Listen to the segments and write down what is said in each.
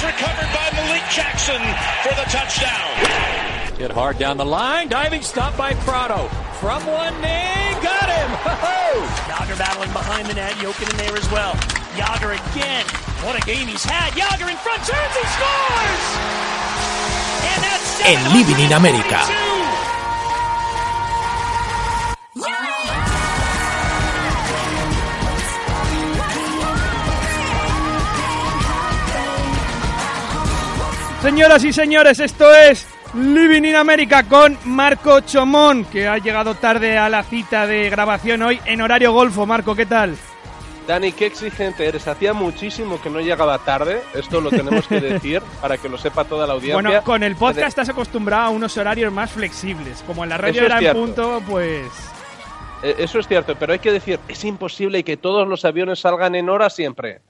it's recovered by Malik Jackson for the touchdown. Hit hard down the line, diving stop by Prado. From one knee, got him! Ho-ho! Yager battling behind the net, Jokin in there as well. Yager again. What a game he's had. Yager in front, turns, he scores! And that's El Living in America. Señoras y señores, esto es Living in America con Marco Chomón, que ha llegado tarde a la cita de grabación hoy en horario golfo. Marco, ¿qué tal? Dani, qué exigente eres. Hacía muchísimo que no llegaba tarde. Esto lo tenemos que decir para que lo sepa toda la audiencia. Bueno, con el podcast estás acostumbrado a unos horarios más flexibles. Como en la radio era en punto, pues... Eh, Eso es cierto, pero hay que decir, es imposible que todos los aviones salgan en hora siempre.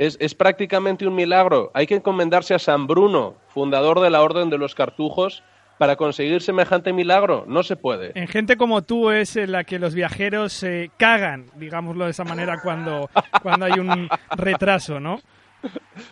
Es, es prácticamente un milagro. Hay que encomendarse a San Bruno, fundador de la Orden de los Cartujos, para conseguir semejante milagro. No se puede. En gente como tú es en la que los viajeros se cagan, digámoslo de esa manera, cuando, cuando hay un retraso, ¿no?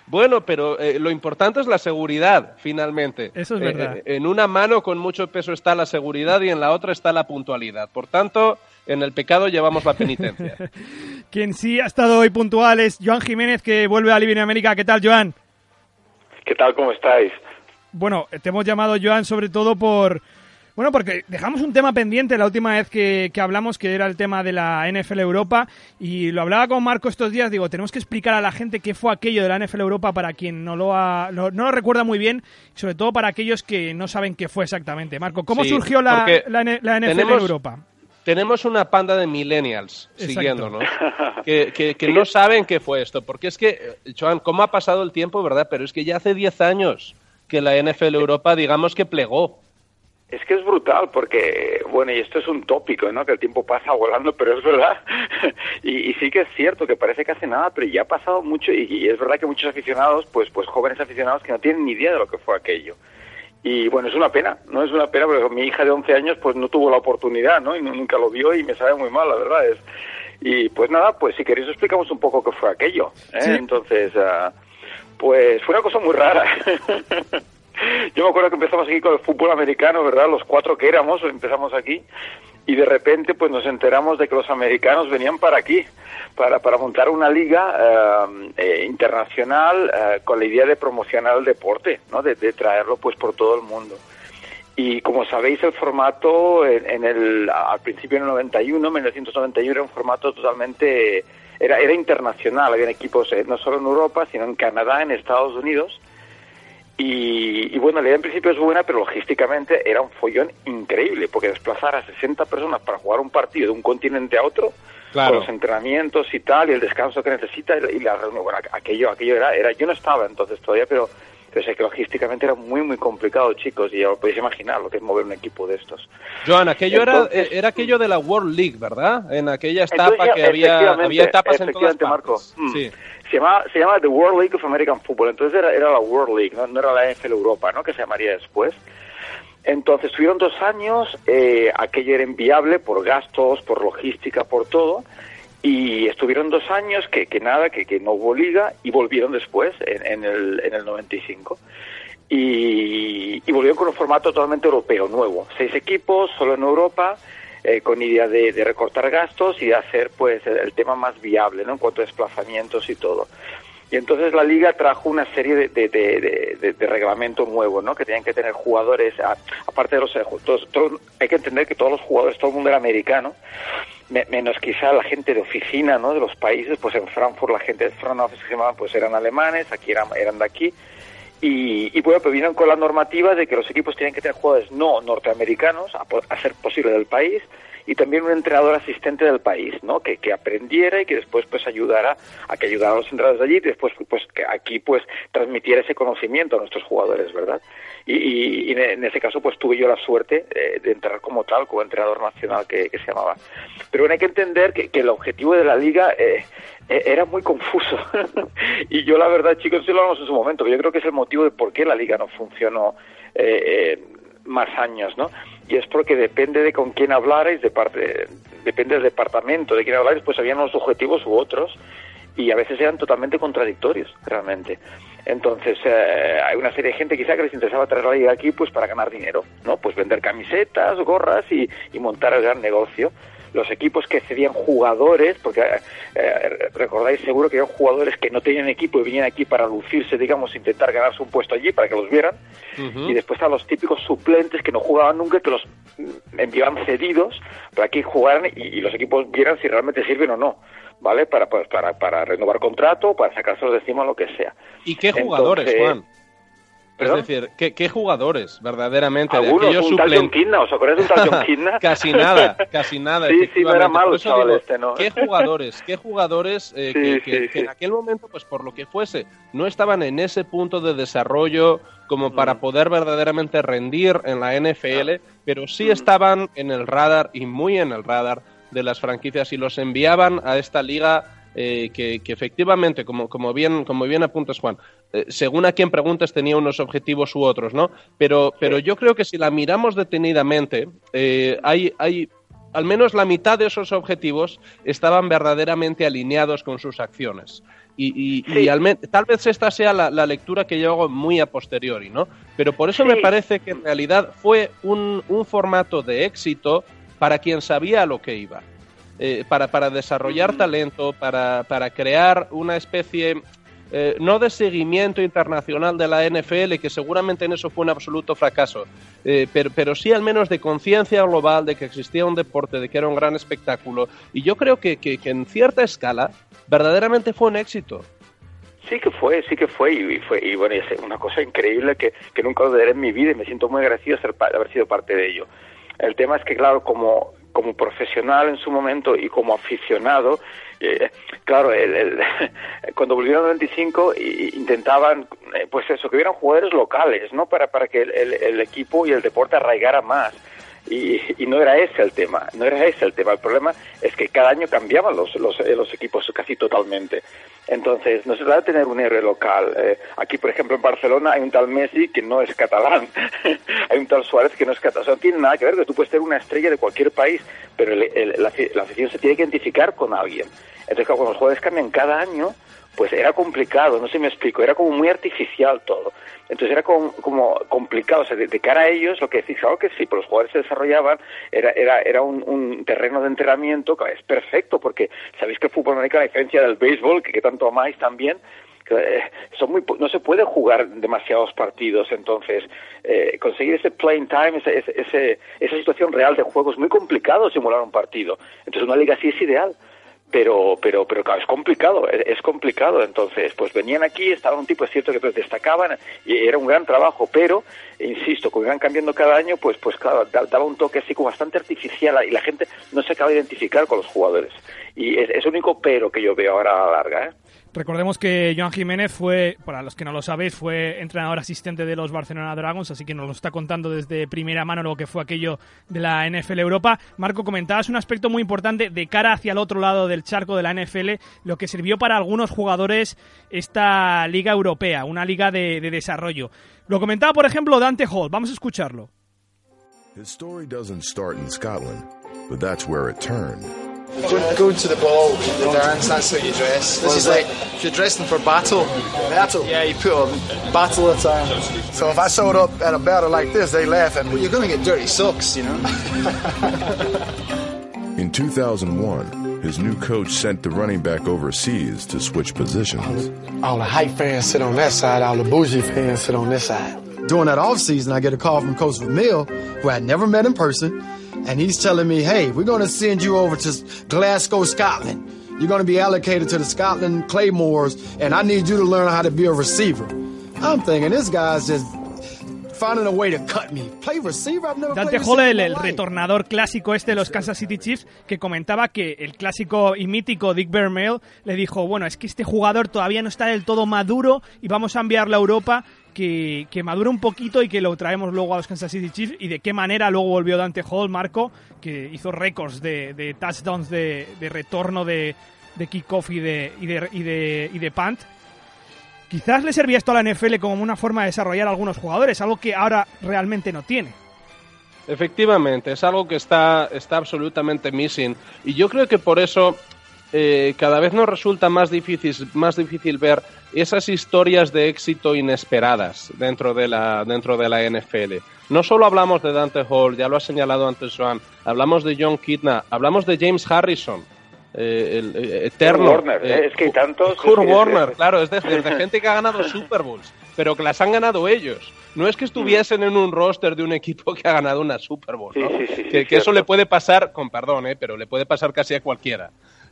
Bueno, pero eh, lo importante es la seguridad, finalmente. Eso es Eh, verdad. eh, en una mano con mucho peso está la seguridad y en la otra está la puntualidad. Por tanto, en el pecado llevamos la penitencia. Quien sí ha estado hoy puntual es Joan Jiménez, que vuelve a Living in America. ¿Qué tal, Joan? ¿Qué tal? ¿Cómo estáis? Bueno, te hemos llamado, Joan, sobre todo por... Bueno, porque dejamos un tema pendiente la última vez que, que hablamos, que era el tema de la NFL Europa, y lo hablaba con Marco estos días, digo, tenemos que explicar a la gente qué fue aquello de la NFL Europa para quien no lo, ha, lo- no lo recuerda muy bien, sobre todo para aquellos que no saben qué fue exactamente. Marco, ¿cómo Sí, surgió la, la, NFL tenemos- Europa? Tenemos una panda de millennials Exacto. siguiéndonos que, que- que no saben qué fue esto. Porque es que, eh, Joan, ¿cómo ha pasado el tiempo, verdad? Pero es que ya hace 10 años que la NFL Europa, digamos que plegó. Es que es brutal porque, bueno, y esto es un tópico, ¿no? Que el tiempo pasa volando, pero es verdad. y, y sí que es cierto que parece que hace nada, pero ya ha pasado mucho y, y es verdad que muchos aficionados, pues, pues jóvenes aficionados que no tienen ni idea de lo que fue aquello. Y bueno, es una pena, ¿no? Es una pena porque mi hija de 11 años pues no tuvo la oportunidad, ¿no? Y nu- nunca lo vio y me sabe muy mal, la verdad es. Y pues nada, pues si queréis os explicamos un poco qué fue aquello, ¿eh? Sí. Entonces, ah, pues fue una cosa muy rara. Yo me acuerdo que empezamos aquí con el fútbol americano, ¿verdad? Los cuatro que éramos, empezamos aquí. Y de repente, pues nos enteramos de que los americanos venían para aquí, para, para montar una liga eh, eh, internacional eh, con la idea de promocionar el deporte, ¿no? De, traerlo, pues, por todo el mundo. Y como sabéis, el formato en, en el, al principio en el 91, 1991, era un formato totalmente, era, era internacional. Habían equipos eh, no solo en Europa, sino en Canadá, en Estados Unidos. Y, y bueno, la idea en principio es buena, pero logísticamente era un follón increíble, porque desplazar a 60 personas para jugar un partido de un continente a otro, Claro. con los entrenamientos y tal, y el descanso que necesita, y la- reunión, bueno, aquello, aquello era, era, yo no estaba entonces todavía, pero, pero sé que logísticamente era muy, muy complicado, chicos, y ya os podéis imaginar lo que es mover un equipo de estos. Joan, aquello Entonces- era, eh, era aquello de la World League, ¿verdad? En aquella etapa ya, que había, había etapas en todas efectivamente, Marco. partes. Mm. Sí. Se llama, se llama The World League of American Football, entonces era, era la World League, ¿no? no era la NFL Europa, ¿no? Que se llamaría después. Entonces tuvieron dos años, eh, aquello era inviable por gastos, por logística, por todo, y estuvieron dos años que, que nada, que, que no hubo liga, y volvieron después, en, en, el, en el 95. Y, y volvieron con un formato totalmente europeo, nuevo. Seis equipos, solo en Europa, eh, con idea de, de recortar gastos y de hacer pues el, tema más viable, ¿no? En cuanto a desplazamientos y todo. Y entonces la liga trajo una serie de, de, de, de- de- de reglamento nuevo, ¿no? Que tenían que tener jugadores, aparte de los... eh, todos- todos- hay que entender que todos los jugadores, todo el mundo era americano, menos quizá la gente de oficina, ¿no? De los países, pues en Frankfurt la gente de front office pues eran alemanes, aquí eran, eran de aquí. Y, y bueno, pues vinieron con la normativa de que los equipos tenían que tener jugadores no norteamericanos, a, a ser posible del país, y también un entrenador asistente del país, ¿no? Que, que aprendiera y que después pues ayudara a que ayudara a los entrenadores de allí y después pues que aquí pues transmitiera ese conocimiento a nuestros jugadores, ¿verdad? Y, y, en ese caso pues tuve yo la suerte eh, de entrar como tal, como entrenador nacional que, se llamaba. Pero bueno, hay que entender que, que el objetivo de la liga eh, eh era muy confuso. y yo la verdad, chicos, sí lo hablamos en su momento, yo creo que es el motivo de por qué la liga no funcionó eh, eh más años, ¿no? Y es porque depende de con quién hablarais, de parte, depende del departamento de quién hablarais, pues habían unos objetivos u otros y a veces eran totalmente contradictorios, realmente. Entonces, eh, hay una serie de gente quizá que les interesaba traer la liga aquí pues para ganar dinero, ¿no? Pues vender camisetas, gorras y, y montar el gran negocio los equipos que cedían jugadores, porque eh, recordáis seguro que eran jugadores que no tenían equipo y venían aquí para lucirse, digamos, intentar ganarse un puesto allí para que los vieran, y después estaban los típicos suplentes que no jugaban nunca, que los enviaban cedidos para que jugaran y, los equipos vieran si realmente sirven o no. ¿Vale? Para, pues, para, para renovar contrato, para sacárselos de encima, lo que sea. ¿Y qué jugadores, Juan? Es decir, ¿qué, jugadores verdaderamente Algunos, de un tal John Kidna, ¿os acordáis de un tal John Kidna? casi nada, casi nada. sí, sí, no era malo este, ¿no? ¿Qué jugadores, qué jugadores eh, que, en aquel momento, pues por lo que fuese, no estaban en ese punto de desarrollo como para mm. poder verdaderamente rendir en la NFL, ah. pero sí mm. estaban en el radar y muy en el radar de las franquicias y los enviaban a esta liga eh, que, efectivamente, como, como, bien, como bien apuntas, Juan, eh, según a quien preguntes tenía unos objetivos u otros, ¿no? Pero, pero yo creo que si la miramos detenidamente, eh, hay, hay al menos la mitad de esos objetivos estaban verdaderamente alineados con sus acciones. Y, tal vez esta sea la, lectura que yo hago muy a posteriori, ¿no? Pero por eso me parece que en realidad fue un, un formato de éxito para quien sabía a lo que iba. Eh, para, para, desarrollar talento, para, para crear una especie eh, no de seguimiento internacional de la NFL, que seguramente en eso fue un absoluto fracaso, eh, pero, pero, sí al menos de conciencia global de que existía un deporte, de que era un gran espectáculo. Y yo creo que, que, en cierta escala verdaderamente fue un éxito. Sí que fue, sí que fue, y, fue, y bueno, es una cosa increíble que, que nunca olvidaré en mi vida y me siento muy agradecido de haber sido parte de ello. El tema es que, claro, como como profesional en su momento y como aficionado, eh, claro, el, cuando volvieron al 95 intentaban, eh, pues eso, que hubieran jugadores locales, ¿no? Para, para que el, equipo y el deporte arraigara más. Y, y, no era ese el tema, no era ese el tema. El problema es que cada año cambiaban los, los, eh, los equipos casi totalmente. Entonces, no se trata de tener un héroe local. Eh, aquí, por ejemplo, en Barcelona hay un tal Messi que no es catalán. hay un tal Suárez que no es catalán. No tiene nada que ver, que tú puedes ser una estrella de cualquier país, pero la, afición se tiene que identificar con alguien. Entonces, cuando los jugadores cambian cada año, pues era complicado, no sé si me explico, era como muy artificial todo. Entonces era como, complicado, o sea, de, cara a ellos, lo que decís, algo que sí, pero los jugadores se desarrollaban, era, era, era un, terreno de entrenamiento que es perfecto, porque sabéis que el fútbol americano, a diferencia del béisbol, que, tanto amáis también, eh, son muy, no se puede jugar demasiados partidos, entonces eh, conseguir ese playing time, ese, ese, esa situación real de juego es muy complicado simular un partido. Entonces una liga así es ideal pero pero pero claro es complicado es, complicado entonces pues venían aquí estaban un tipo es cierto que destacaban y era un gran trabajo pero insisto como iban cambiando cada año pues pues claro daba un toque así como bastante artificial y la gente no se acaba de identificar con los jugadores y es, es el único pero que yo veo ahora a la larga ¿eh? Recordemos que Joan Jiménez fue, para los que no lo sabéis, fue entrenador asistente de los Barcelona Dragons, así que nos lo está contando desde primera mano lo que fue aquello de la NFL Europa. Marco, comentabas un aspecto muy importante de cara hacia el otro lado del charco de la NFL, lo que sirvió para algunos jugadores esta liga europea, una liga de, de desarrollo. Lo comentaba, por ejemplo, Dante Hall. Vamos a escucharlo. His story doesn't start in Scotland, but that's where it turned. Go to the ball, the dance, that's how you dress. This is like, if you're dressing for battle, battle. Yeah, you put on battle attire. So if I showed up at a battle like this, they laugh at me. Well, you're going to get dirty socks, you know. In 2001, his new coach sent the running back overseas to switch positions. All the, all the hype fans sit on that side, all the bougie fans sit on this side. During that offseason, I get a call from Coach Vermeil, who I had never met in person and he's telling me, hey, we're going to send you over to Glasgow, Scotland. You're going to be allocated to the Scotland Claymores, and I need you to learn how to be a receiver. I'm thinking this guy's just finding a way to cut me. Play receiver? I've never Dante Hall, el, retornador clásico este de los Kansas City Chiefs, que comentaba que el clásico y mítico Dick Vermeil le dijo, bueno, es que este jugador todavía no está del todo maduro y vamos a enviarlo a Europa que, que madure un poquito y que lo traemos luego a los Kansas City Chiefs y de qué manera luego volvió Dante Hall, Marco, que hizo récords de, touchdowns de, retorno de, de kickoff y, de, y de punt. Quizás le servía esto a la NFL como una forma de desarrollar a algunos jugadores, algo que ahora realmente no tiene. Efectivamente, es algo que está, está absolutamente missing. Y yo creo que por eso eh, cada vez nos resulta más difícil, más difícil ver esas historias de éxito inesperadas dentro de la, dentro de la NFL. No solo hablamos de Dante Hall, ya lo ha señalado antes Joan, hablamos de John Kidna, hablamos de James Harrison. eh, el eh, eterno. Kurt Warner, ¿eh? Es que hay tantos, Kurt es Warner, claro, es de, de- gente que ha ganado Super Bowls, pero que las han ganado ellos. No es que estuviesen en un roster de un equipo que ha ganado una Super Bowl, Sí, ¿no? sí, sí, sí, que, que eso le puede pasar, con perdón, ¿eh? pero le puede pasar casi a cualquiera.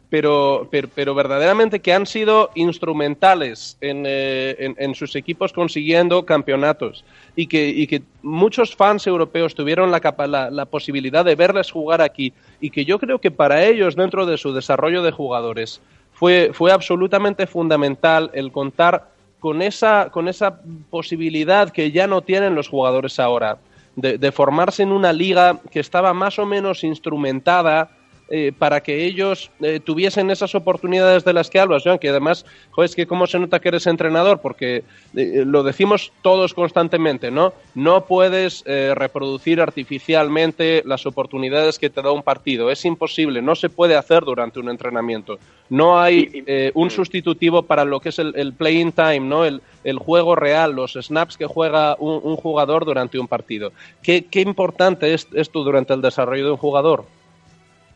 Pero, pero, pero verdaderamente que han sido instrumentales en, eh, en- en sus equipos consiguiendo campeonatos y que, y que muchos fans europeos tuvieron la, la, la posibilidad de verles jugar aquí y que yo creo que para ellos dentro de su desarrollo de jugadores fue, fue absolutamente fundamental el contar con esa, con esa posibilidad que ya no tienen los jugadores ahora, de, de formarse en una liga que estaba más o menos instrumentada eh, para que ellos eh, tuviesen esas oportunidades de las que hablas, Joan, que además, joder, es que cómo se nota que eres entrenador, porque eh, lo decimos todos constantemente, ¿no? No puedes eh, reproducir artificialmente las oportunidades que te da un partido, es imposible, no se puede hacer durante un entrenamiento. No hay eh, un sustitutivo para lo que es el, el playing time, ¿no? El, el juego real, los snaps que juega un, un jugador durante un partido. ¿Qué, qué importante es esto durante el desarrollo de un jugador?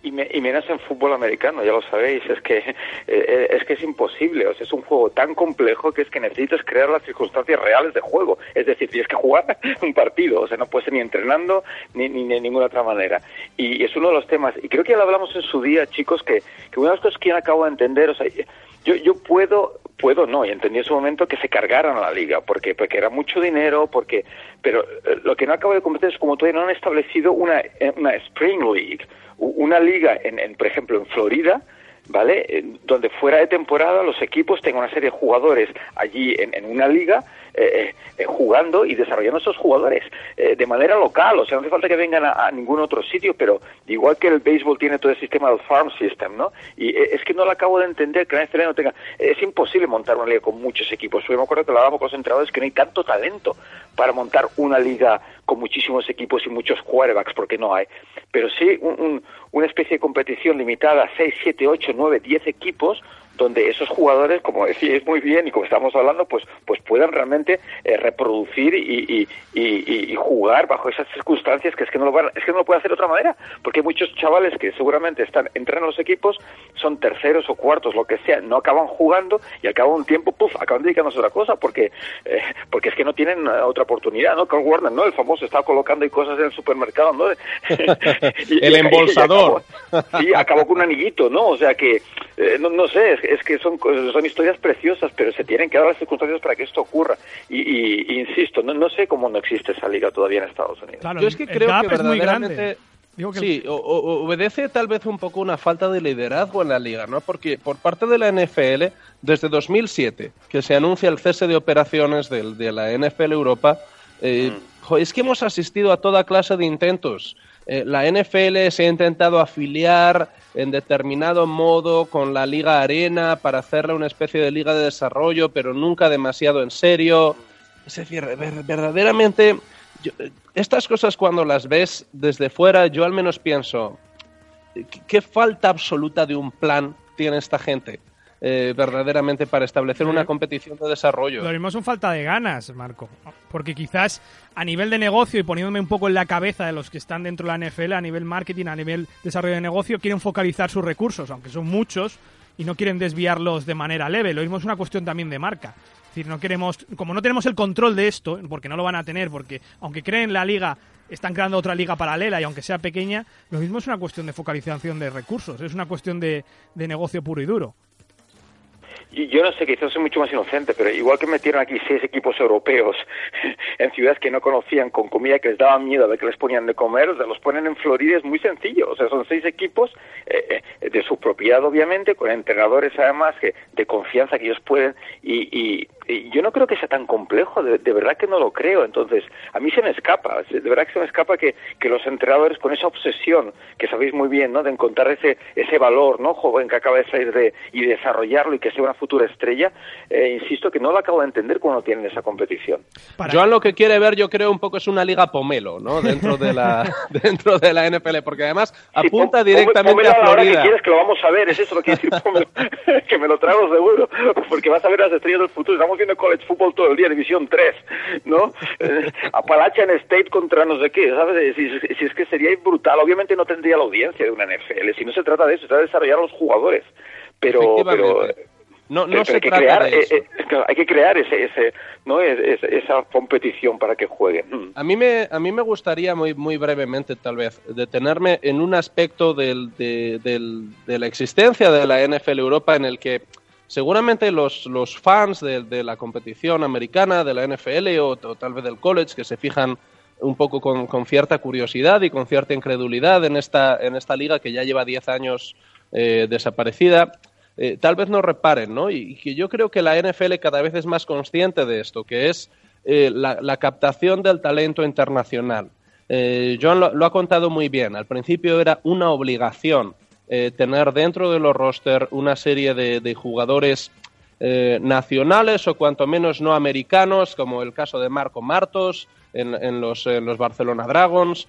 Y, me- y menos en fútbol americano, ya lo sabéis, es que eh, eh, es que es imposible, o sea, es un juego tan complejo que es que necesitas crear las circunstancias reales de juego, es decir, tienes que jugar un partido, o sea, no puedes ni entrenando ni, ni de ninguna otra manera. Y es uno de los temas, y creo que ya lo hablamos en su día, chicos, que, que una de las cosas que yo acabo de entender, o sea, yo, yo puedo, puedo no, y entendí en su momento que se cargaran a la liga, porque, porque era mucho dinero, porque, pero eh, lo que no acabo de comprender es como todavía no han establecido una, eh, una Spring League, una liga, en, en, por ejemplo, en Florida, ¿vale? Donde fuera de temporada los equipos tengan una serie de jugadores allí en, en una liga eh, eh, jugando y desarrollando esos jugadores eh, de manera local, o sea, no hace falta que vengan a, a ningún otro sitio, pero igual que el béisbol tiene todo el sistema del farm system, ¿no? Y eh, es que no lo acabo de entender que la NFL tenga, es imposible montar una liga con muchos equipos, yo me acuerdo que lo hablábamos con los entrenadores que no hay tanto talento para montar una liga con muchísimos equipos y muchos quarterbacks, porque no hay, pero sí un- un- una especie de competición limitada a 6, 7, 8, 9, 10 equipos donde esos jugadores, como decís muy bien y como estamos hablando, pues pues puedan realmente eh, reproducir y, y, y- y jugar bajo esas circunstancias que es que no lo van, es que no lo pueden hacer de otra manera, porque hay muchos chavales que seguramente están entran en los equipos, son terceros o cuartos, lo que sea, no acaban jugando y al cabo de un tiempo, puf, acaban dedicándose a otra cosa porque eh, porque es que no tienen eh, otra oportunidad, ¿no? Carl Warner, ¿no? El famoso está colocando ahí cosas en el supermercado, ¿no? Y- El y- y embolsador. acabó- sí, acabó con un anillito, ¿no? O sea que, eh, no, no sé, es, es que son, son historias preciosas, pero se tienen que dar las circunstancias para que esto ocurra. Y, insisto, no, no sé cómo no existe esa liga todavía en Estados Unidos. Claro, Yo es que el creo gap que es muy verdaderamente... grande. Digo que- Sí, o- o- obedece tal vez un poco una falta de liderazgo en la liga, ¿no? Porque por parte de la NFL, desde 2007, que se anuncia el cese de operaciones del- de, la NFL Europa, eh, jo, es que hemos asistido a toda clase de intentos. Eh, la NFL se ha intentado afiliar en determinado modo con la Liga Arena para hacerle una especie de liga de desarrollo, pero nunca demasiado en serio. Es decir, ver- verdaderamente, yo- estas cosas cuando las ves desde fuera, yo al menos pienso, ¿qué, qué falta absoluta de un plan tiene esta gente eh, verdaderamente para establecer una competición de desarrollo? Lo mismo son falta de ganas, Marco. Porque quizás a nivel de negocio y poniéndome un poco en la cabeza de los que están dentro de la NFL, a nivel marketing, a nivel desarrollo de negocio, quieren focalizar sus recursos, aunque son muchos, y no quieren desviarlos de manera leve. Lo mismo es una cuestión también de marca. Es decir, no queremos, como no tenemos el control de esto, porque no lo van a tener, porque aunque creen la liga, están creando otra liga paralela y aunque sea pequeña, lo mismo es una cuestión de focalización de recursos, es una cuestión de, de negocio puro y duro. Yo no sé, quizás soy mucho más inocente, pero igual que metieron aquí seis equipos europeos en ciudades que no conocían con comida que les daba miedo de que les ponían de comer, o sea, los ponen en Florida, es muy sencillo. O sea, son seis equipos eh, eh, de su propiedad, obviamente, con entrenadores además que, de confianza que ellos pueden. Y, y, yo no creo que sea tan complejo, de, verdad que no lo creo. Entonces, a mí se me escapa, de verdad que se me escapa que, que los entrenadores con esa obsesión, que sabéis muy bien, ¿no? De encontrar ese, ese valor, ¿no? Joven que acaba de salir de, y desarrollarlo y que sea una futura estrella, eh, insisto que no lo acabo de entender cuando tienen esa competición. Joan lo que quiere ver, yo creo, un poco es una liga pomelo, ¿no? Dentro de la, dentro de la NFL, porque además apunta directamente a Florida. que quieres que lo vamos a ver, es eso lo que quiere decir pomelo, que me lo traigo seguro, porque vas a ver las estrellas del futuro. Estamos viendo college football todo el día, División 3, ¿no? Eh, Appalachian State contra no sé qué, ¿sabes? Si, si, es que sería brutal, obviamente no tendría la audiencia de una NFL, si no se trata de eso, se trata de desarrollar a los jugadores. Pero, pero no, no se hay que crear, eh, eh, hay que crear ese, ese, ¿no? esa competición para que jueguen. Mm. A mí me, a mí me gustaría muy, muy brevemente, tal vez, detenerme en un aspecto del, de, del, de la existencia de la NFL Europa en el que seguramente los, los fans de, de, la competición americana, de la NFL o, tal vez del college, que se fijan un poco con, con, cierta curiosidad y con cierta incredulidad en esta, en esta liga que ya lleva 10 años eh, desaparecida, eh, tal vez no reparen, ¿no? Y, que yo creo que la NFL cada vez es más consciente de esto, que es eh, la, captación del talento internacional. Eh, John lo, ha contado muy bien. Al principio era una obligación tener dentro de los roster una serie de, jugadores nacionales o cuanto menos no americanos, como el caso de Marco Martos en, los, en los, Barcelona Dragons,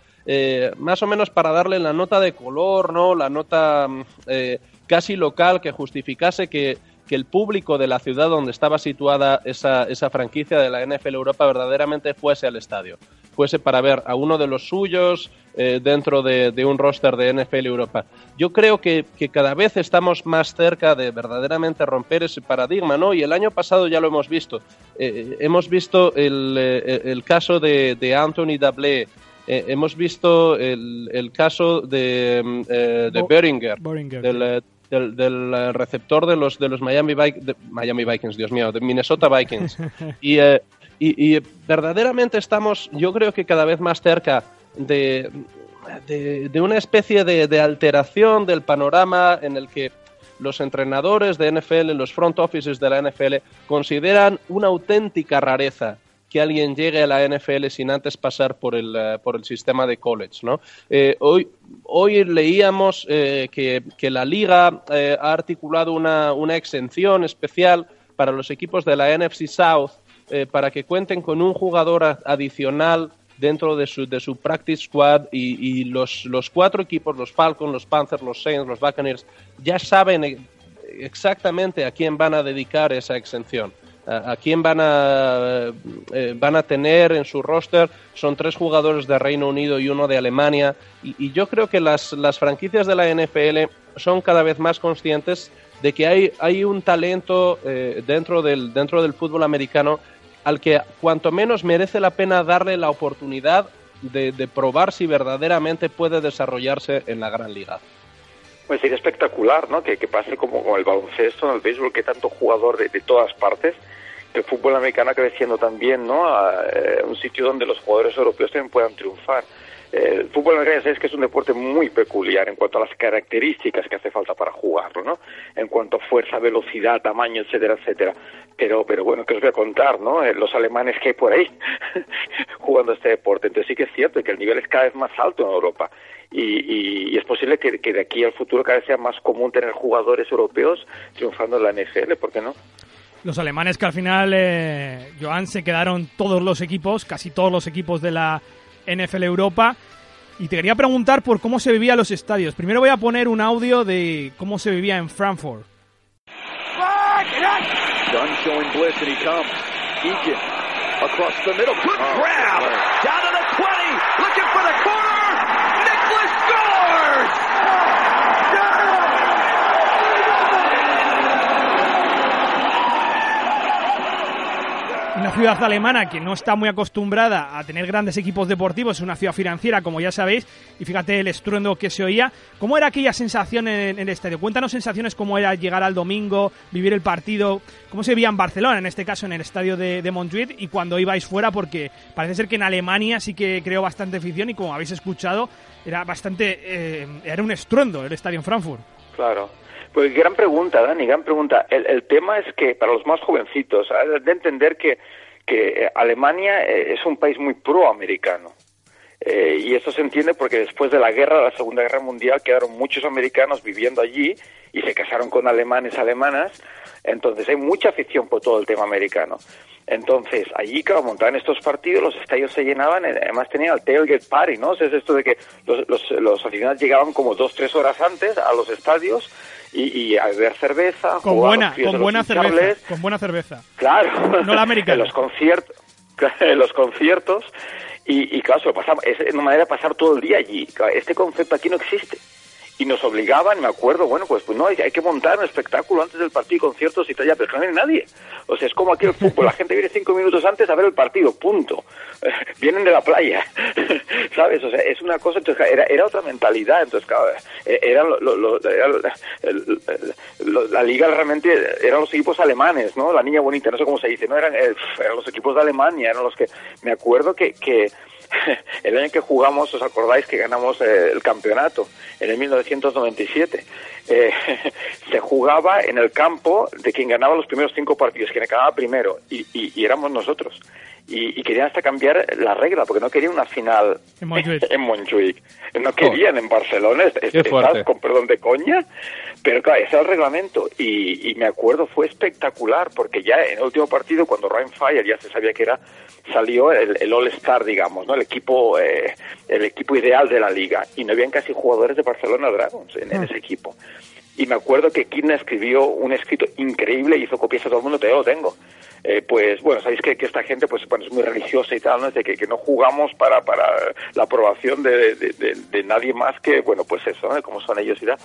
más o menos para darle la nota de color, ¿no? La nota mm, casi local que justificase que, el público de la ciudad donde estaba situada esa, esa, franquicia de la NFL Europa verdaderamente fuese al estadio, fuese para ver a uno de los suyos eh, dentro de, un roster de NFL Europa. Yo creo que, cada vez estamos más cerca de verdaderamente romper ese paradigma, ¿no? Y el año pasado ya lo hemos visto. Eh, hemos visto el, eh, el caso de, de Anthony Dablé hemos visto el, el caso de, mm, de Beringer, del, del, eh, receptor de los de los Miami, Miami Vikings, Dios mío, de Minnesota Vikings. Eh, y, y, verdaderamente estamos, yo creo que cada vez más cerca de, de, una especie de, de, alteración del panorama en el que los entrenadores de NFL, los front offices de la NFL, consideran una auténtica rareza que alguien llegue a la NFL sin antes pasar por el, eh, por el sistema de college. ¿no? Eh, hoy, hoy leíamos eh, que, que, la liga ha articulado una, una exención especial para los equipos de la NFC South para que cuenten con un jugador adicional dentro de su, de su practice squad y, y los, los, cuatro equipos, los Falcons, los Panthers, los Saints, los Buccaneers, ya saben exactamente a quién van a dedicar esa exención a, quién van a, eh, van a tener en su roster. Son tres jugadores de Reino Unido y uno de Alemania. Y, yo creo que las, las, franquicias de la NFL son cada vez más conscientes de que hay, hay un talento eh, dentro, del, dentro del fútbol americano al que cuanto menos merece la pena darle la oportunidad de, probar si verdaderamente puede desarrollarse en la gran liga. Pues sería espectacular, ¿no? Que, pase como con el baloncesto, en el béisbol, que tanto jugador de, de todas partes el fútbol americano creciendo también, ¿no? A, eh, un sitio donde los jugadores europeos también puedan triunfar. Eh, el fútbol americano es que es un deporte muy peculiar en cuanto a las características que hace falta para jugarlo, ¿no? En cuanto a fuerza, velocidad, tamaño, etcétera, etcétera. Pero, pero bueno, que os voy a contar, ¿no? Eh, los alemanes que hay por ahí jugando este deporte. Entonces sí que es cierto que el nivel es cada vez más alto en Europa. Y, y, es posible que, que, de aquí al futuro cada vez sea más común tener jugadores europeos triunfando en la NFL, ¿por qué no? Los alemanes que al final, eh, Joan, se quedaron todos los equipos, casi todos los equipos de la NFL Europa. Y te quería preguntar por cómo se vivía los estadios. Primero voy a poner un audio de cómo se vivía en Frankfurt. across the middle. Good grab. Down to the ciudad alemana que no está muy acostumbrada a tener grandes equipos deportivos, es una ciudad financiera, como ya sabéis, y fíjate el estruendo que se oía. ¿Cómo era aquella sensación en, el estadio? Cuéntanos sensaciones cómo era llegar al domingo, vivir el partido, cómo se veía en Barcelona, en este caso en el estadio de, de Montjuic, y cuando ibais fuera, porque parece ser que en Alemania sí que creó bastante afición y como habéis escuchado, era bastante, eh, era un estruendo el estadio en Frankfurt. Claro. Pues gran pregunta, Dani, gran pregunta. El, el tema es que para los más jovencitos, de entender que, que Alemania eh, es un país muy proamericano. Eh, y eso se entiende porque después de la guerra, la Segunda Guerra Mundial, quedaron muchos americanos viviendo allí y se casaron con alemanes, alemanas. Entonces hay mucha afición por todo el tema americano. Entonces, allí, claro, montaban estos partidos, los estadios se llenaban, eh, además tenían el tailgate party, ¿no? es esto de que los, los, los aficionados llegaban como dos, tres horas antes a los estadios y, a beber cerveza, con buena, con buena cerveza, con buena cerveza. Claro. No la americana. en los conciertos, en los conciertos y, y claro, pasamos, es una manera de pasar todo el día allí. Este concepto aquí no existe y nos obligaban, me acuerdo, bueno, pues, pues no, hay, que montar un espectáculo antes del partido, conciertos y tal, ya, pero no hay nadie. O sea, es como aquí el fútbol, la gente viene cinco minutos antes a ver el partido, punto. Vienen de la playa, ¿sabes? O sea, es una cosa, entonces, era, era otra mentalidad, entonces, claro, eh, era, lo, la liga realmente eran los equipos alemanes, ¿no? La niña bonita, no sé cómo se dice, no eran, eh, eran los equipos de Alemania, eran los que, me acuerdo que, que el año que jugamos, ¿os acordáis que ganamos eh, el campeonato? En el 1997. Eh, se jugaba en el campo de quien ganaba los primeros cinco partidos, quien acababa primero, y, y, éramos nosotros. Y, querían hasta cambiar la regla, porque no querían una final en Montjuic. No querían en Barcelona, estás con perdón de coña, pero claro, ese era el reglamento. Y, y me acuerdo, fue espectacular, porque ya en el último partido, cuando Ryan Fire ya se sabía que era salió el, All Star, digamos, ¿no? El equipo, eh, el equipo ideal de la liga y no habían casi jugadores de Barcelona Dragons en, ah. ese equipo. Y me acuerdo que Kirna escribió un escrito increíble, hizo copias a todo el mundo, todavía lo tengo. Eh, pues bueno, sabéis que, esta gente pues bueno, es muy religiosa y tal, ¿no? De que, que no jugamos para, para la aprobación de, de, de, nadie más que, bueno, pues eso, ¿no? Como son ellos y tal.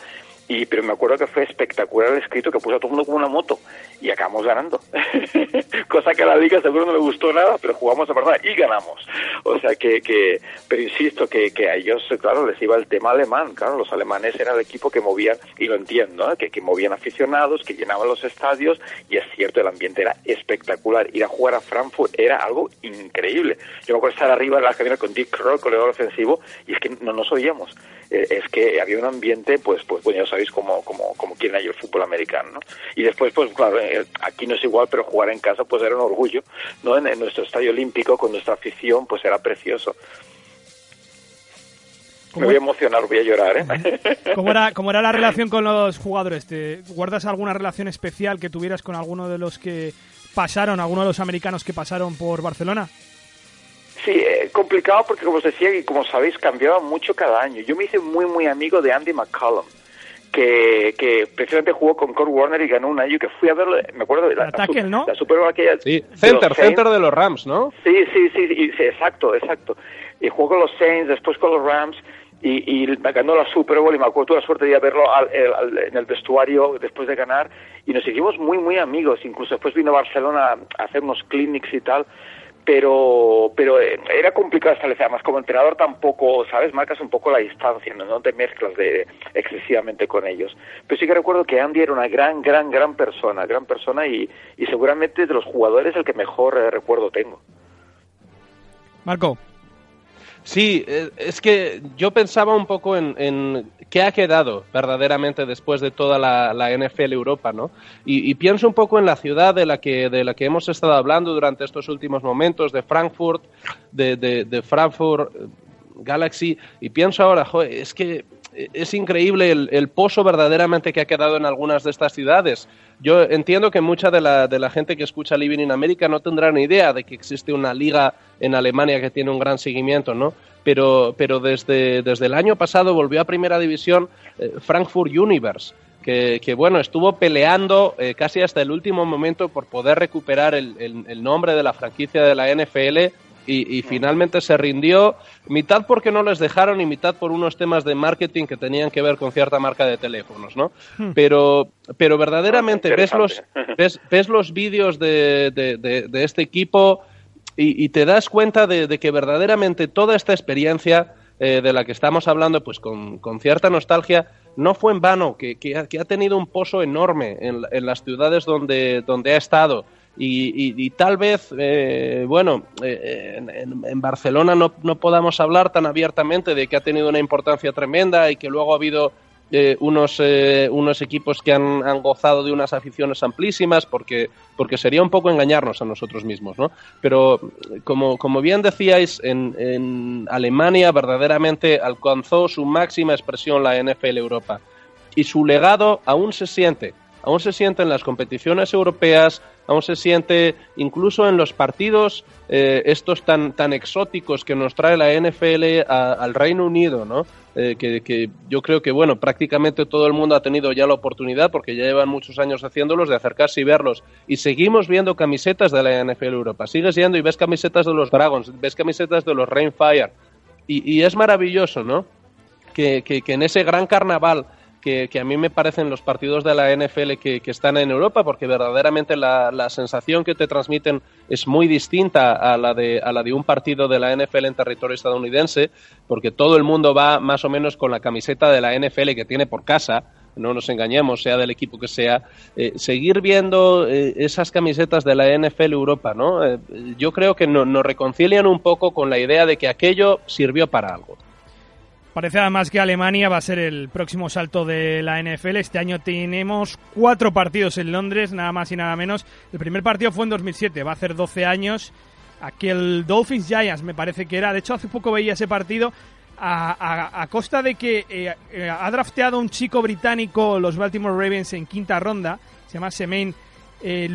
Y, pero me acuerdo que fue espectacular el escrito que puso a todo el mundo como una moto y acabamos ganando. Cosa que a la liga seguro no le gustó nada, pero jugamos a verdad y ganamos. O sea que, que pero insisto que, que a ellos, claro, les iba el tema alemán. Claro, los alemanes eran el equipo que movían, y lo entiendo, ¿eh? que, que movían aficionados, que llenaban los estadios y es cierto, el ambiente era espectacular. Ir a jugar a Frankfurt era algo increíble. Yo me acuerdo estar arriba en la cabina con Dick Kroll, colega ofensivo, y es que no nos oíamos. Eh, es que había un ambiente, pues, pues bueno, ya sabéis cómo, cómo, cómo quieren ahí el fútbol americano, ¿no? Y después, pues claro, eh, aquí no es igual, pero jugar en casa, pues era un orgullo, ¿no? En, nuestro estadio olímpico, con nuestra afición, pues era precioso. Me voy a emocionar, voy a llorar, ¿eh? ¿Cómo era, ¿Cómo era la relación con los jugadores? ¿Te guardas alguna relación especial que tuvieras con alguno de los que pasaron, alguno de los americanos que pasaron por Barcelona? Sí, eh, complicado porque como os decía y como sabéis cambiaba mucho cada año. Yo me hice muy muy amigo de Andy McCollum, que, que precisamente jugó con Kurt Warner y ganó un año que fui a verlo, me acuerdo de la, ¿no? la Super Bowl aquella. Sí, center, center de los Rams, ¿no? Sí, sí, sí, exacto, exacto. Y jugó con los Saints, después con los Rams y, y ganó la Super Bowl y me acuerdo tuve la suerte de verlo en el vestuario después de ganar y nos hicimos muy muy amigos. Incluso después vino a Barcelona a hacer unos clinics y tal pero pero eh, era complicado establecer. Además como entrenador tampoco sabes marcas un poco la distancia no, te mezclas de excesivamente con ellos. Pero sí que recuerdo que Andy era una gran gran gran persona gran persona y, y seguramente de los jugadores el que mejor eh, recuerdo tengo. Marco Sí, eh, es que yo pensaba un poco en, qué ha quedado verdaderamente después de toda la, NFL Europa, ¿no? Y, pienso un poco en la ciudad de la que de la que hemos estado hablando durante estos últimos momentos, de Frankfurt, de, Frankfurt eh, Galaxy, y pienso ahora, joder, es que es increíble el, pozo verdaderamente que ha quedado en algunas de estas ciudades. Yo entiendo que mucha de la, de la gente que escucha Living in America no tendrá ni idea de que existe una liga en Alemania que tiene un gran seguimiento, ¿no? Pero, pero desde, desde el año pasado volvió a Primera División eh, Frankfurt Universe. Que, que, bueno, estuvo peleando eh, casi hasta el último momento por poder recuperar el, el, nombre de la franquicia de la NFL y, finalmente se rindió, mitad porque no les dejaron y mitad por unos temas de marketing que tenían que ver con cierta marca de teléfonos, ¿no? Hmm. Pero, pero verdaderamente ves los, ves, ves los vídeos de, de, este equipo y, te das cuenta de, que verdaderamente toda esta experiencia eh, de la que estamos hablando, pues con, con cierta nostalgia, no fue en vano, que, que, ha, tenido un pozo enorme en, en las ciudades donde, donde ha estado y, tal vez, eh, bueno, eh, en, Barcelona no, no, podamos hablar tan abiertamente de que ha tenido una importancia tremenda y que luego ha habido eh, unos, unos equipos que han, han, gozado de unas aficiones amplísimas, porque, porque sería un poco engañarnos a nosotros mismos, ¿no? Pero, como, como bien decíais, en, en Alemania verdaderamente alcanzó su máxima expresión la NFL Europa. Y su legado aún se siente aún se siente en las competiciones europeas, aún se siente incluso en los partidos eh, estos tan, tan exóticos que nos trae la NFL al Reino Unido, ¿no? Eh, que, yo creo que, bueno, prácticamente todo el mundo ha tenido ya la oportunidad, porque ya llevan muchos años haciéndolos, de acercarse y verlos. Y seguimos viendo camisetas de la NFL Europa. Sigues yendo y ves camisetas de los Dragons, ves camisetas de los Rainfire. Y, y es maravilloso, ¿no? Que, que, que en ese gran carnaval que, a mí me parecen los partidos de la NFL que, están en Europa, porque verdaderamente la, sensación que te transmiten es muy distinta a la, de, a la de un partido de la NFL en territorio estadounidense, porque todo el mundo va más o menos con la camiseta de la NFL que tiene por casa, no nos engañemos, sea del equipo que sea, eh, seguir viendo eh, esas camisetas de la NFL Europa, ¿no? Eh, yo creo que nos reconcilian un poco con la idea de que aquello sirvió para algo. Parece además que Alemania va a ser el próximo salto de la NFL. Este año tenemos cuatro partidos en Londres, nada más y nada menos. El primer partido fue en 2007, va a hacer 12 años. Aquel Dolphins Giants me parece que era. De hecho, hace poco veía ese partido a, costa de que eh, eh, ha drafteado un chico británico los Baltimore Ravens en quinta ronda. Se llama Semain eh, el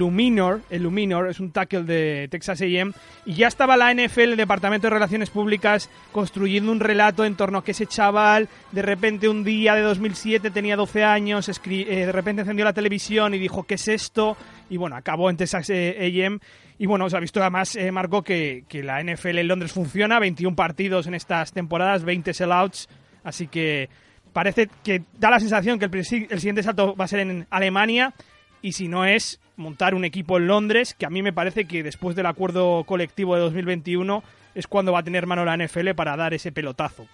Luminor es un tackle de Texas A&M y ya estaba la NFL, el Departamento de Relaciones Públicas, construyendo un relato en torno a que ese chaval de repente un día de 2007 tenía 12 años, eh, de repente encendió la televisión y dijo ¿qué es esto? Y bueno, acabó en Texas A&M y bueno, os ha visto además, eh, Marco, que, que la NFL en Londres funciona, 21 partidos en estas temporadas, 20 sellouts, así que parece que da la sensación que el siguiente salto va a ser en Alemania y si no es montar un equipo en Londres, que a mí me parece que después del acuerdo colectivo de 2021 es cuando va a tener mano la NFL para dar ese pelotazo.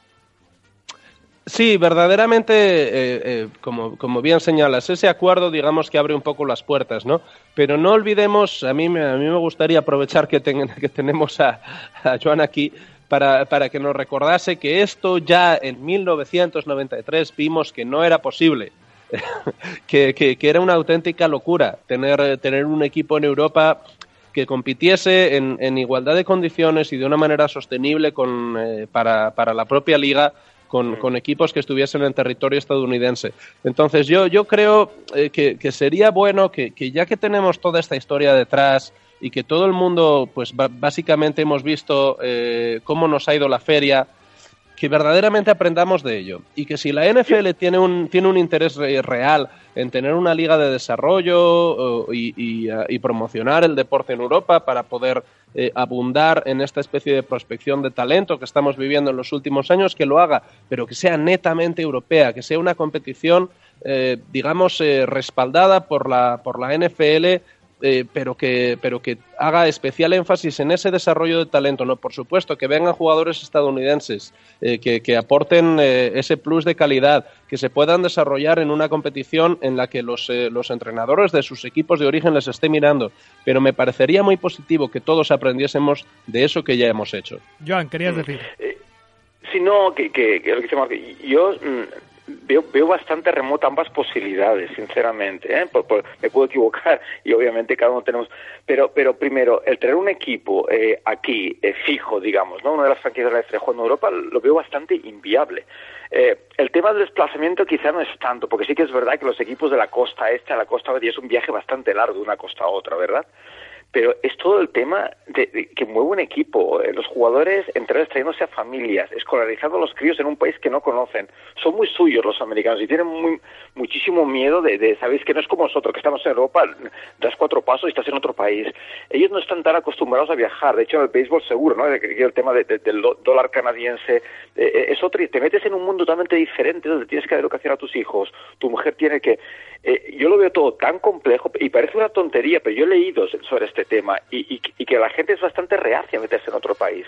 Sí, verdaderamente, eh, eh, como, como, bien señalas, ese acuerdo, digamos que abre un poco las puertas, ¿no? Pero no olvidemos, a mí me, a mí me gustaría aprovechar que, que tenemos a, a Joan aquí para, para, que nos recordase que esto ya en 1993 vimos que no era posible. que, que, era una auténtica locura tener, tener un equipo en Europa que compitiese en, en igualdad de condiciones y de una manera sostenible con, eh, para, para, la propia liga con, con, equipos que estuviesen en territorio estadounidense. Entonces yo, yo creo eh, que, que, sería bueno que, que, ya que tenemos toda esta historia detrás y que todo el mundo, pues básicamente hemos visto eh, cómo nos ha ido la feria, que verdaderamente aprendamos de ello. Y que si la NFL tiene un, tiene un interés real en tener una liga de desarrollo y, promocionar el deporte en Europa para poder eh, abundar en esta especie de prospección de talento que estamos viviendo en los últimos años, que lo haga, pero que sea netamente europea, que sea una competición, eh, digamos, eh, respaldada por la, por la NFL eh, pero, que, pero que haga especial énfasis en ese desarrollo de talento, ¿no? Por supuesto, que vengan jugadores estadounidenses, eh, que, aporten eh, ese plus de calidad, que se puedan desarrollar en una competición en la que los, los entrenadores de sus equipos de origen les esté mirando. Pero me parecería muy positivo que todos aprendiésemos de eso que ya hemos hecho. Joan, querías decir. Si no, que, que, que, yo mm, veo, veo bastante remota ambas posibilidades, sinceramente. ¿eh? me puedo equivocar y obviamente cada uno tenemos. Pero, pero primero, el tener un equipo eh, aquí eh, fijo, digamos, ¿no? una de las franquicias de la estrella en Europa, lo veo bastante inviable. Eh, el tema del desplazamiento quizá no es tanto, porque sí que es verdad que los equipos de la costa este a la costa oeste es un viaje bastante largo de una costa a otra, ¿verdad? Pero es todo el tema de, que mueve un equipo, eh, los jugadores entre ellos trayéndose a familias, escolarizando a los críos en un país que no conocen. Son muy suyos los americanos y tienen muy, muchísimo miedo de, de, sabéis que no es como nosotros, que estamos en Europa, das cuatro pasos y estás en otro país. Ellos no están tan acostumbrados a viajar, de hecho en el béisbol seguro, ¿no? El tema del dólar canadiense eh, eh, es otro y te metes en un mundo totalmente diferente donde tienes que dar educación a tus hijos, tu mujer tiene que... yo lo veo todo tan complejo y parece una tontería, pero yo he leído sobre este tema y, que la gente es bastante reacia a meterse en otro país.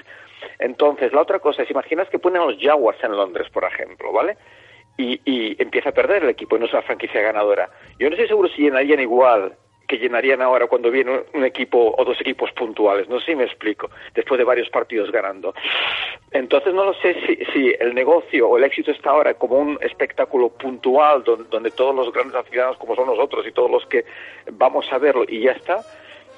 Entonces, la otra cosa es, imaginas que ponen a los Jaguars en Londres, por ejemplo, ¿vale? Y, empieza a perder el equipo y no es una franquicia ganadora. Yo no estoy seguro si llenarían igual que llenarían ahora cuando viene un equipo o dos equipos puntuales. No sé si me explico, después de varios partidos ganando. Entonces no lo sé si, si el negocio o el éxito está ahora como un espectáculo puntual donde, todos los grandes aficionados como son nosotros y todos los que vamos a verlo y ya está,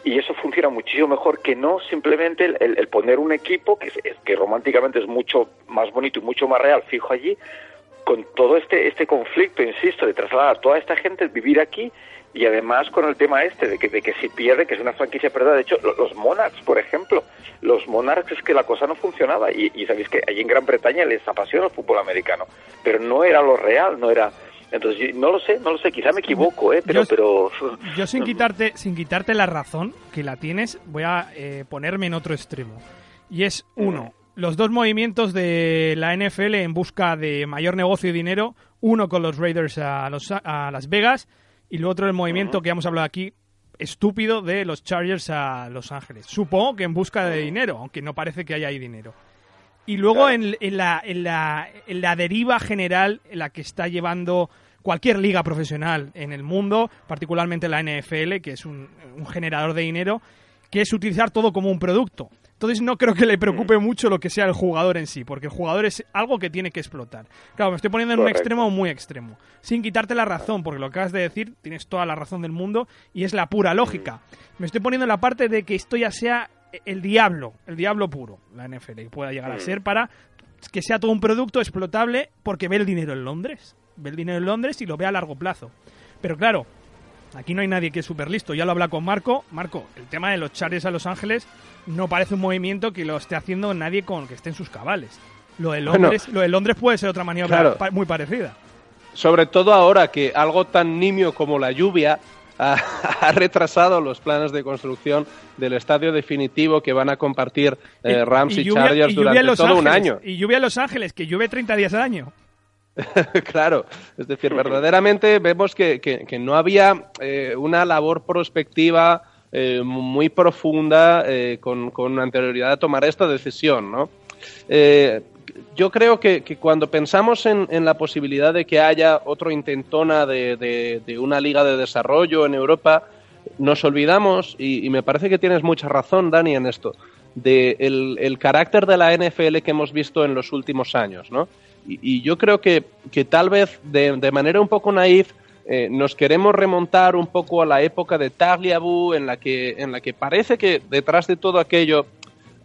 y eso funciona muchísimo mejor que no simplemente el, poner un equipo que, que románticamente es mucho más bonito y mucho más real fijo allí con todo este este conflicto insisto de trasladar a toda esta gente vivir aquí y además con el tema este de que, de que si pierde que es una franquicia perdida de hecho los Monarchs por ejemplo los Monarchs es que la cosa no funcionaba y, y sabéis que allí en Gran Bretaña les apasiona el fútbol americano pero no era lo real no era entonces, no lo sé, no lo sé, quizá me equivoco, ¿eh? Pero, yo, pero... Yo sin quitarte, sin quitarte la razón que la tienes, voy a eh, ponerme en otro extremo. Y es, uno, los dos movimientos de la NFL en busca de mayor negocio y dinero, uno con los Raiders a, los, a Las Vegas y el otro el movimiento que hemos hablado aquí, estúpido, de los Chargers a Los Ángeles. Supongo que en busca de dinero, aunque no parece que haya ahí dinero. Y luego en, la, en, la, en la deriva general en la que está llevando cualquier liga profesional en el mundo, particularmente la NFL, que es un, generador de dinero, que es utilizar todo como un producto. Entonces no creo que le preocupe mucho lo que sea el jugador en sí, porque el jugador es algo que tiene que explotar. Claro, me estoy poniendo en un extremo muy extremo, sin quitarte la razón, porque lo que acabas de decir tienes toda la razón del mundo y es la pura lógica. Me estoy poniendo en la parte de que esto ya sea el diablo, el diablo puro, la NFL, y pueda llegar a ser para que sea todo un producto explotable porque ve el dinero en Londres ve el dinero en Londres y lo ve a largo plazo. Pero claro, aquí no hay nadie que es súper listo. Ya lo habla con Marco. Marco, el tema de los chares a Los Ángeles no parece un movimiento que lo esté haciendo nadie con que esté en sus cabales. Lo de Londres, lo de Londres puede ser otra maniobra muy parecida. Sobre todo ahora que algo tan nimio como la lluvia ha, retrasado los planes de construcción del estadio definitivo que van a compartir eh, Rams y, Chargers durante todo un año. Y lluvia en Los Ángeles, que llueve 30 días al año. claro, es decir, verdaderamente vemos que, no había eh, una labor prospectiva eh, muy profunda eh, con, anterioridad a tomar esta decisión, ¿no? yo creo que, cuando pensamos en, la posibilidad de que haya otro intentona de, una liga de desarrollo en Europa, nos olvidamos, y, me parece que tienes mucha razón, Dani, en esto, del el carácter de la NFL que hemos visto en los últimos años, ¿no? Y, yo creo que, tal vez de, manera un poco naif eh, nos queremos remontar un poco a la época de Tagliabue en la que, en la que parece que detrás de todo aquello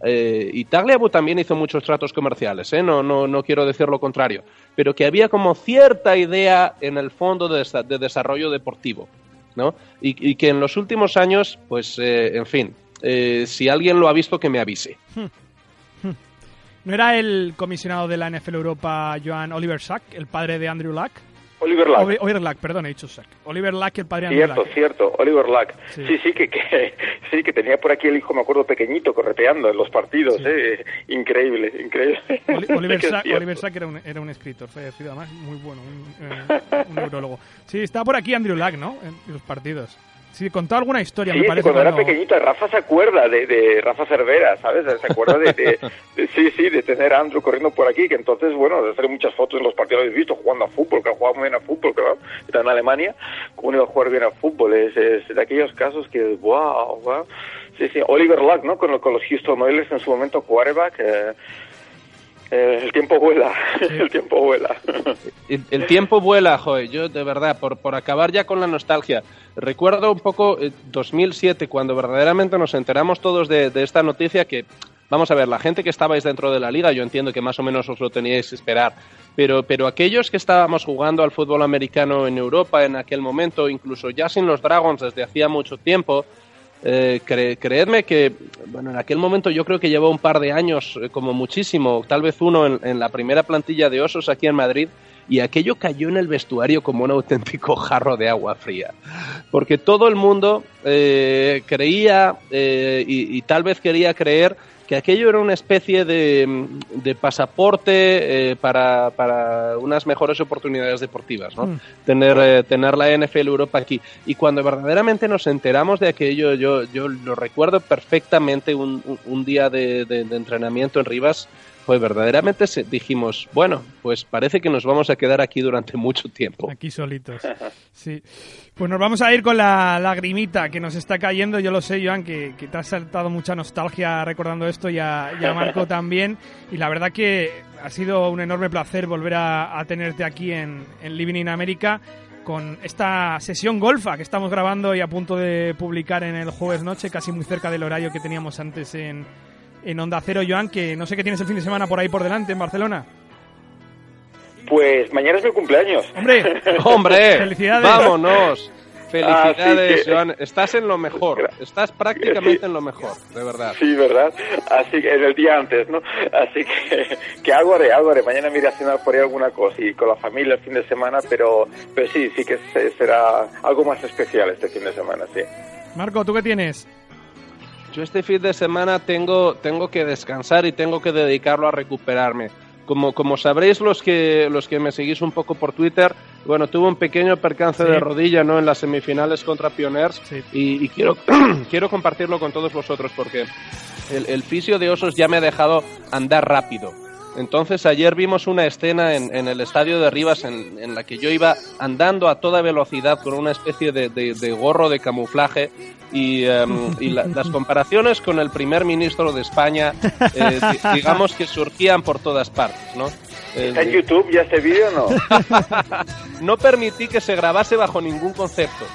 eh, y Tagliabue también hizo muchos tratos comerciales, ¿eh? no, no, no quiero decir lo contrario, pero que había como cierta idea en el fondo de, desarrollo deportivo, ¿no? Y, que en los últimos años, pues, en fin, si alguien lo ha visto, que me avise. Hmm. ¿No era el comisionado de la NFL Europa, Joan Oliver Sack, el padre de Andrew Luck? Oliver Luck. Oliver Luck, perdón, he dicho Sack. Oliver Luck, el padre de Andrew Cierto, cierto, Oliver Luck. Sí, sí, que, que, sí, que tenía por aquí el hijo, me acuerdo, pequeñito, correteando en los partidos. ¿eh? Increíble, increíble. Oliver, Sack, Oliver Sack era un, era un escritor fallecido, además, muy bueno, un, eh, un neurólogo. Sí, estaba por aquí Andrew Luck, ¿no? En los partidos. Sí, contó alguna historia, me parece. cuando era pequeñito, Rafa se acuerda de, de Rafa Cervera, ¿sabes? Se acuerda de, sí, sí, de tener a Andrew corriendo por aquí, que entonces, bueno, de hacer muchas fotos en los partidos habéis visto, jugando a fútbol, que ha jugado muy bien a fútbol, que está en Alemania, cómo iba a jugar bien a fútbol, es, de aquellos casos que, wow, wow. Sí, sí, Oliver Luck, ¿no? Con, con los Houston Oilers en su momento quarterback, eh, eh, el tiempo vuela, el tiempo vuela. El, tiempo vuela, joder, yo de verdad, por, por acabar ya con la nostalgia, recuerdo un poco 2007, eh, cuando verdaderamente nos enteramos todos de, esta noticia que, vamos a ver, la gente que estabais dentro de la liga, yo entiendo que más o menos os lo teníais que esperar, pero, pero aquellos que estábamos jugando al fútbol americano en Europa en aquel momento, incluso ya sin los Dragons desde hacía mucho tiempo, eh, creedme que, bueno, en aquel momento yo creo que llevó un par de años, eh, como muchísimo, tal vez uno en, la primera plantilla de Osos aquí en Madrid, y aquello cayó en el vestuario como un auténtico jarro de agua fría. Porque todo el mundo eh, creía y, tal vez quería creer que aquello era una especie de, de pasaporte eh, para, para, unas mejores oportunidades deportivas, ¿no? Mm. Tener, eh, tener la NFL Europa aquí. Y cuando verdaderamente nos enteramos de aquello, yo, yo lo recuerdo perfectamente un, un día de, de, de entrenamiento en Rivas, pues verdaderamente dijimos, bueno, pues parece que nos vamos a quedar aquí durante mucho tiempo. Aquí solitos. Sí. Pues nos vamos a ir con la lagrimita que nos está cayendo. Yo lo sé, Joan, que, te ha saltado mucha nostalgia recordando esto y a, Marco también. Y la verdad que ha sido un enorme placer volver a, tenerte aquí en, en Living in America con esta sesión golfa que estamos grabando y a punto de publicar en el jueves noche, casi muy cerca del horario que teníamos antes en, en Onda Cero, Joan, que no sé qué tienes el fin de semana por ahí por delante en Barcelona. Pues mañana es mi cumpleaños. ¡Hombre! ¡Hombre! ¡Felicidades! ¡Vámonos! Felicidades, Joan. Estás en lo mejor. Estás prácticamente en lo mejor, de verdad. Sí, ¿verdad? Así que en el día antes, ¿no? Así que, que algo haré, algo haré. Mañana me iré a cenar por ahí alguna cosa y con la familia el fin de semana, pero, pero sí, sí que será algo más especial este fin de semana, sí. Marco, ¿tú qué tienes? Yo este fin de semana tengo, tengo que descansar y tengo que dedicarlo a recuperarme. Como, como sabréis los que, los que me seguís un poco por Twitter, bueno, tuve un pequeño percance de rodilla ¿no? en las semifinales contra Pioners y, quiero, quiero compartirlo con todos vosotros porque el, el fisio de Osos ya me ha dejado andar rápido. Entonces ayer vimos una escena en, el estadio de Rivas en, la que yo iba andando a toda velocidad con una especie de, gorro de camuflaje y, em, las comparaciones con el primer ministro de España, eh, digamos que surgían por todas partes, ¿no? ¿Está en YouTube ya este vídeo o no? no permití que se grabase bajo ningún concepto.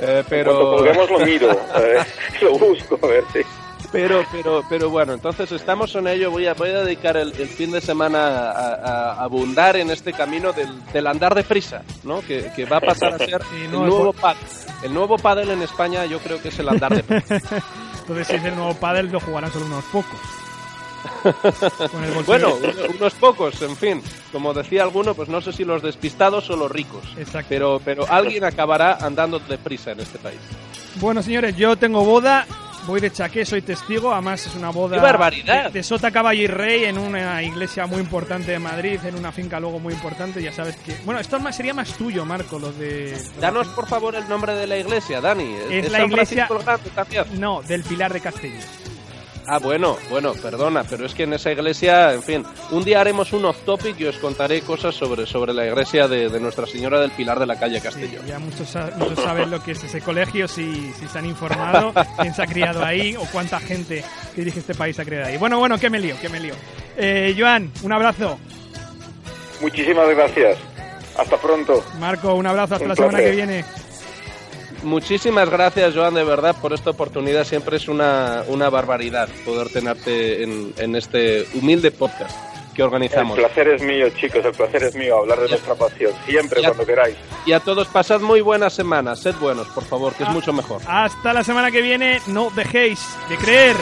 Eh, pero... Cuando lo miro, lo busco, a ver si... Pero, pero, pero bueno, entonces estamos en ello. Voy a, voy a dedicar el, fin de semana a, abundar en este camino del, andar de prisa, ¿no? Que, va a pasar a ser el nuevo pad. El nuevo pádel en España yo creo que es el andar de prisa. entonces si es el nuevo pádel lo jugarán solo unos pocos. bueno, unos pocos, en fin. Como decía alguno, pues no sé si los despistados o los ricos. Pero, pero alguien acabará andando deprisa en este país. Bueno, señores, yo tengo boda Voy de chaqué, soy testigo. Además, es una boda barbaridad! De, Sota, Caballo y Rey en una iglesia muy importante de Madrid, en una finca luego muy importante. Ya sabes que. Bueno, esto más, sería más tuyo, Marco, lo de. Danos, por favor, el nombre de la iglesia, Dani. Es, la iglesia. No, del Pilar de Castellón. Ah, bueno, bueno, perdona, pero es que en esa iglesia, en fin, un día haremos un off-topic y os contaré cosas sobre, sobre la iglesia de, Nuestra Señora del Pilar de la calle Castellón. ya muchos, muchos saben lo que es ese colegio, si, si se han informado, quién se ha criado ahí o cuánta gente que dirige este país ha criado ahí. Bueno, bueno, qué me lío, qué me lío. Eh, Joan, un abrazo. Muchísimas gracias. Hasta pronto. Marco, un abrazo, hasta la semana que viene. Muchísimas gracias, Joan, de verdad, por esta oportunidad. Siempre es una, una barbaridad poder tenerte en, en este humilde podcast que organizamos. El placer es mío, chicos, el placer es mío hablar de nuestra pasión, siempre, cuando queráis. Y a todos, pasad muy buenas semanas, sed buenos, por favor, que es ah, mucho mejor. Hasta la semana que viene, no dejéis de creer.